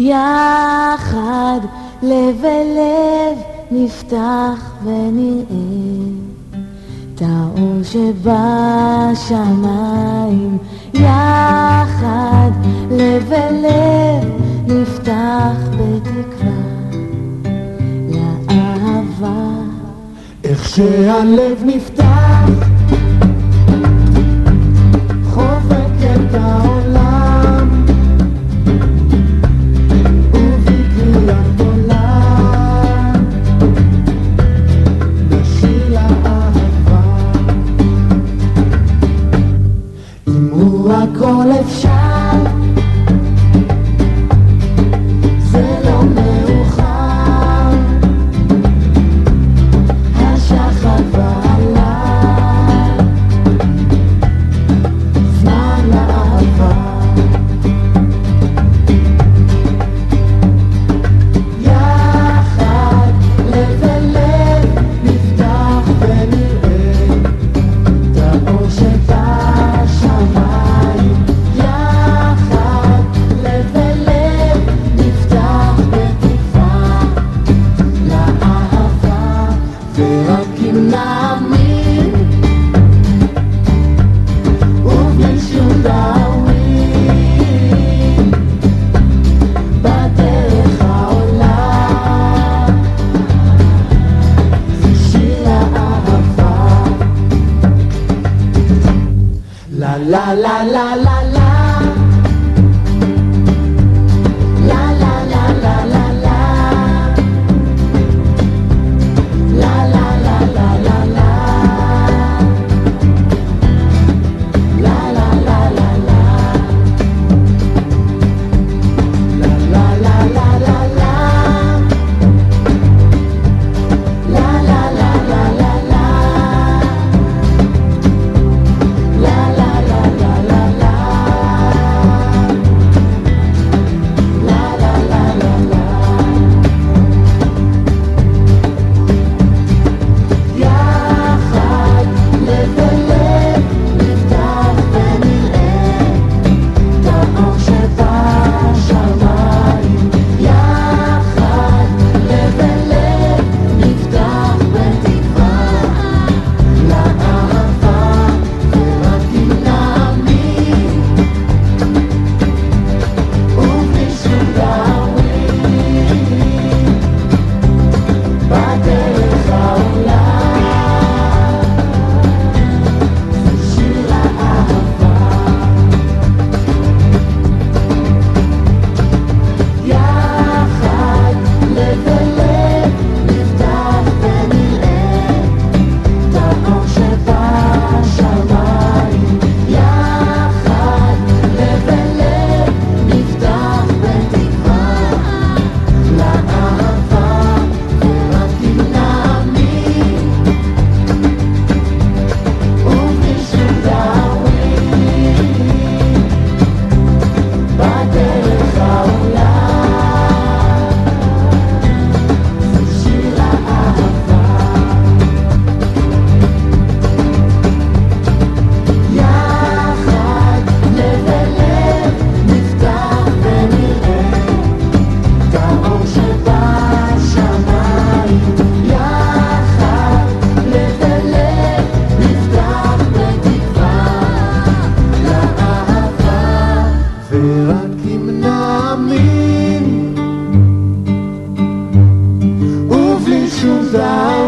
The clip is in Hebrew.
יחד לב אל נפתח ונראה. את האור שבשמיים יחד לב אל נפתח בתקווה. לאהבה. איך שהלב נפתח la la la la la. juntar.